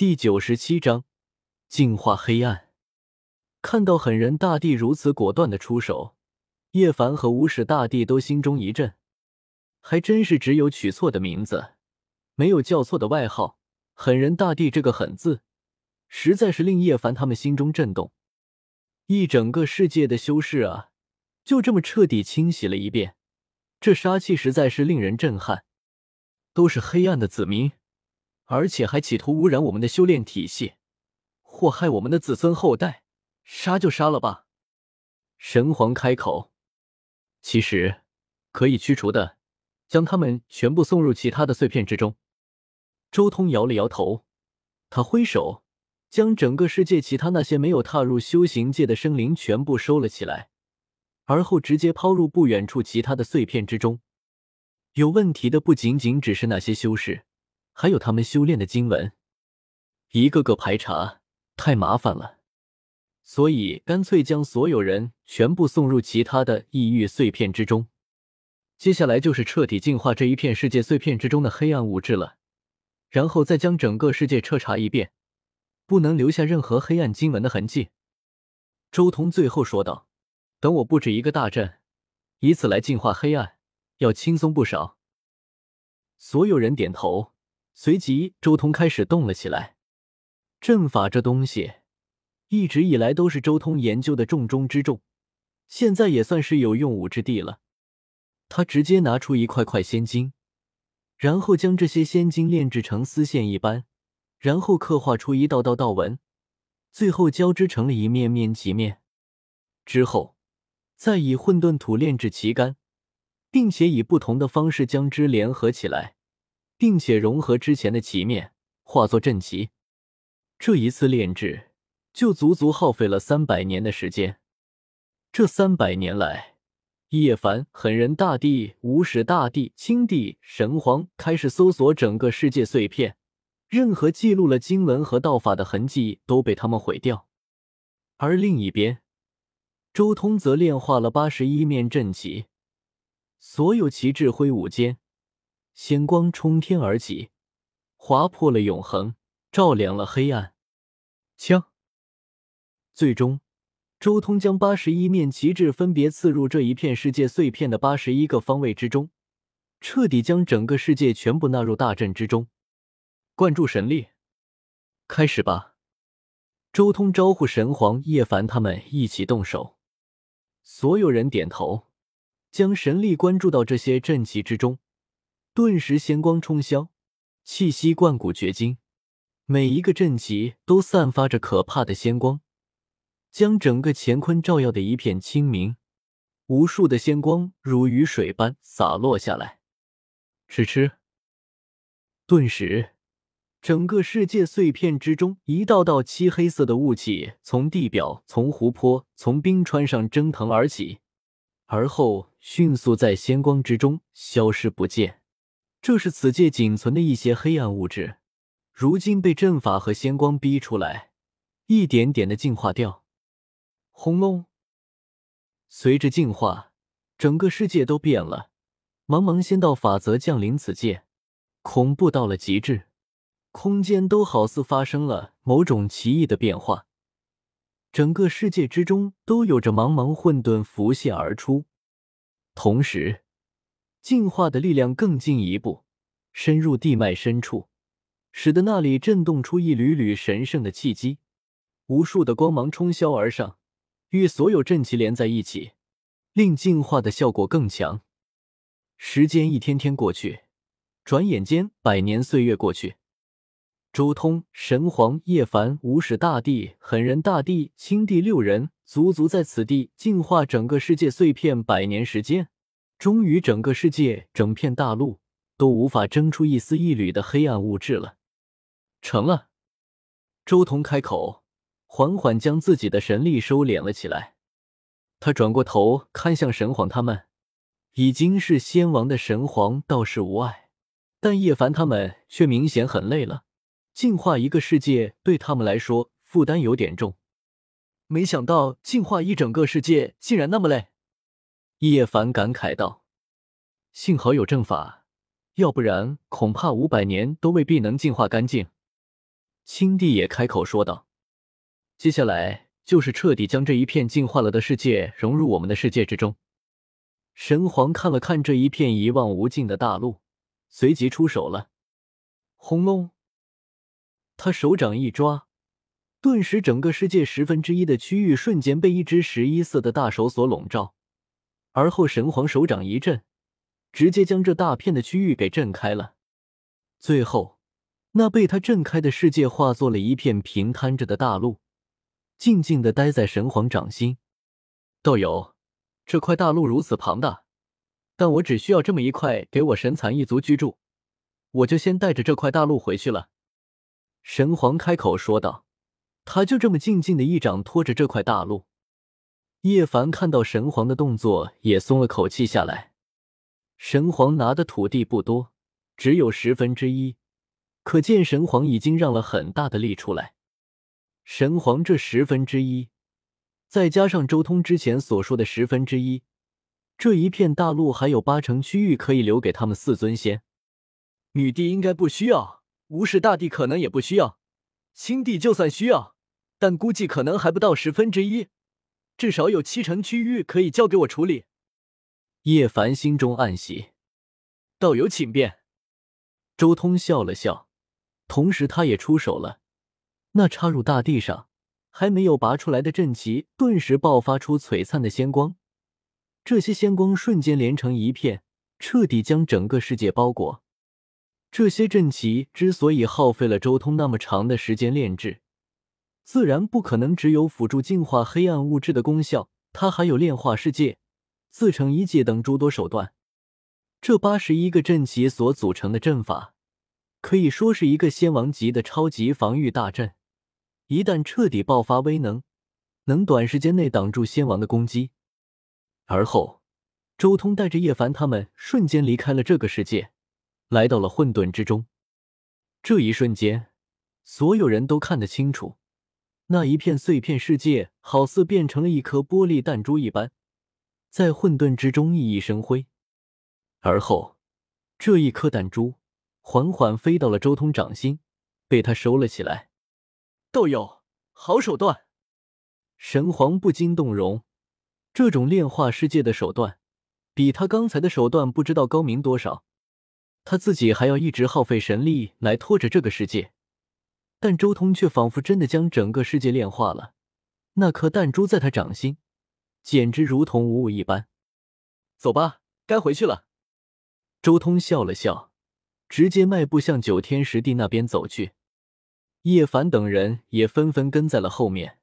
第九十七章净化黑暗。看到狠人大帝如此果断的出手，叶凡和无始大帝都心中一震。还真是只有取错的名字，没有叫错的外号。狠人大帝这个“狠”字，实在是令叶凡他们心中震动。一整个世界的修士啊，就这么彻底清洗了一遍，这杀气实在是令人震撼。都是黑暗的子民。而且还企图污染我们的修炼体系，祸害我们的子孙后代，杀就杀了吧！神皇开口，其实可以驱除的，将他们全部送入其他的碎片之中。周通摇了摇头，他挥手将整个世界其他那些没有踏入修行界的生灵全部收了起来，而后直接抛入不远处其他的碎片之中。有问题的不仅仅只是那些修士。还有他们修炼的经文，一个个排查太麻烦了，所以干脆将所有人全部送入其他的异域碎片之中。接下来就是彻底净化这一片世界碎片之中的黑暗物质了，然后再将整个世界彻查一遍，不能留下任何黑暗经文的痕迹。周通最后说道：“等我布置一个大阵，以此来净化黑暗，要轻松不少。”所有人点头。随即，周通开始动了起来。阵法这东西，一直以来都是周通研究的重中之重，现在也算是有用武之地了。他直接拿出一块块仙晶，然后将这些仙晶炼制成丝线一般，然后刻画出一道道道纹，最后交织成了一面面旗面。之后，再以混沌土炼制旗杆，并且以不同的方式将之联合起来。并且融合之前的旗面，化作阵旗。这一次炼制就足足耗费了三百年的时间。这三百年来，叶凡、狠人大帝、无始大帝、青帝、神皇开始搜索整个世界碎片，任何记录了经文和道法的痕迹都被他们毁掉。而另一边，周通则炼化了八十一面阵旗，所有旗帜挥舞间。仙光冲天而起，划破了永恒，照亮了黑暗。枪。最终，周通将八十一面旗帜分别刺入这一片世界碎片的八十一个方位之中，彻底将整个世界全部纳入大阵之中。灌注神力，开始吧！周通招呼神皇叶凡他们一起动手。所有人点头，将神力关注到这些阵旗之中。顿时仙光冲霄，气息贯骨绝今，每一个阵旗都散发着可怕的仙光，将整个乾坤照耀的一片清明。无数的仙光如雨水般洒落下来，吃吃。顿时，整个世界碎片之中，一道道漆黑色的雾气从地表、从湖泊、从冰川上蒸腾而起，而后迅速在仙光之中消失不见。这是此界仅存的一些黑暗物质，如今被阵法和仙光逼出来，一点点的净化掉。轰隆！随着净化，整个世界都变了。茫茫仙道法则降临此界，恐怖到了极致，空间都好似发生了某种奇异的变化。整个世界之中都有着茫茫混沌浮现而出，同时。进化的力量更进一步，深入地脉深处，使得那里震动出一缕缕神圣的气机，无数的光芒冲霄而上，与所有阵旗连在一起，令进化的效果更强。时间一天天过去，转眼间百年岁月过去，周通、神皇、叶凡、无始大帝、狠人大帝、青帝六人足足在此地净化整个世界碎片百年时间。终于，整个世界、整片大陆都无法争出一丝一缕的黑暗物质了。成了，周彤开口，缓缓将自己的神力收敛了起来。他转过头看向神皇他们，已经是仙王的神皇倒是无碍，但叶凡他们却明显很累了。净化一个世界对他们来说负担有点重，没想到净化一整个世界竟然那么累。叶凡感慨道：“幸好有阵法，要不然恐怕五百年都未必能净化干净。”青帝也开口说道：“接下来就是彻底将这一片净化了的世界融入我们的世界之中。”神皇看了看这一片一望无尽的大陆，随即出手了。轰隆！他手掌一抓，顿时整个世界十分之一的区域瞬间被一只十一色的大手所笼罩。而后神皇手掌一震，直接将这大片的区域给震开了。最后。那被他震开的世界化作了一片平摊着的大陆，静静的待在神皇掌心。道友，这块大陆如此庞大，但我只需要这么一块给我神蚕一族居住，我就先带着这块大陆回去了。神皇开口说道。他就这么静静的一掌托着这块大陆。叶凡看到神皇的动作，也松了口气下来。神皇拿的土地不多，只有十分之一。可见神皇已经让了很大的力出来。神皇这十分之一，再加上周通之前所说的十分之一，这一片大陆还有八成区域可以留给他们四尊仙。女帝应该不需要，无始大帝可能也不需要，青帝就算需要，但估计可能还不到十分之一，至少有七成区域可以交给我处理。叶凡心中暗喜，道友请便。周通笑了笑。同时，他也出手了。那插入大地上还没有拔出来的阵旗，顿时爆发出璀璨的仙光。这些仙光瞬间连成一片，彻底将整个世界包裹。这些阵旗之所以耗费了周通那么长的时间炼制，自然不可能只有辅助净化黑暗物质的功效，它还有炼化世界、自成一界等诸多手段。这八十一个阵旗所组成的阵法。可以说是一个仙王级的超级防御大阵，一旦彻底爆发威能，能短时间内挡住仙王的攻击。而后，周通带着叶凡他们瞬间离开了这个世界，来到了混沌之中。这一瞬间，所有人都看得清楚，那一片碎片世界好似变成了一颗玻璃弹珠一般，在混沌之中熠熠生辉。而后，这一颗弹珠。缓缓飞到了周通掌心，被他收了起来。道友，好手段！神皇不禁动容，这种炼化世界的手段，比他刚才的手段不知道高明多少。他自己还要一直耗费神力来拖着这个世界，但周通却仿佛真的将整个世界炼化了。那颗弹珠在他掌心，简直如同无物一般。走吧，该回去了。周通笑了笑。直接迈步向九天十地那边走去，叶凡等人也纷纷跟在了后面。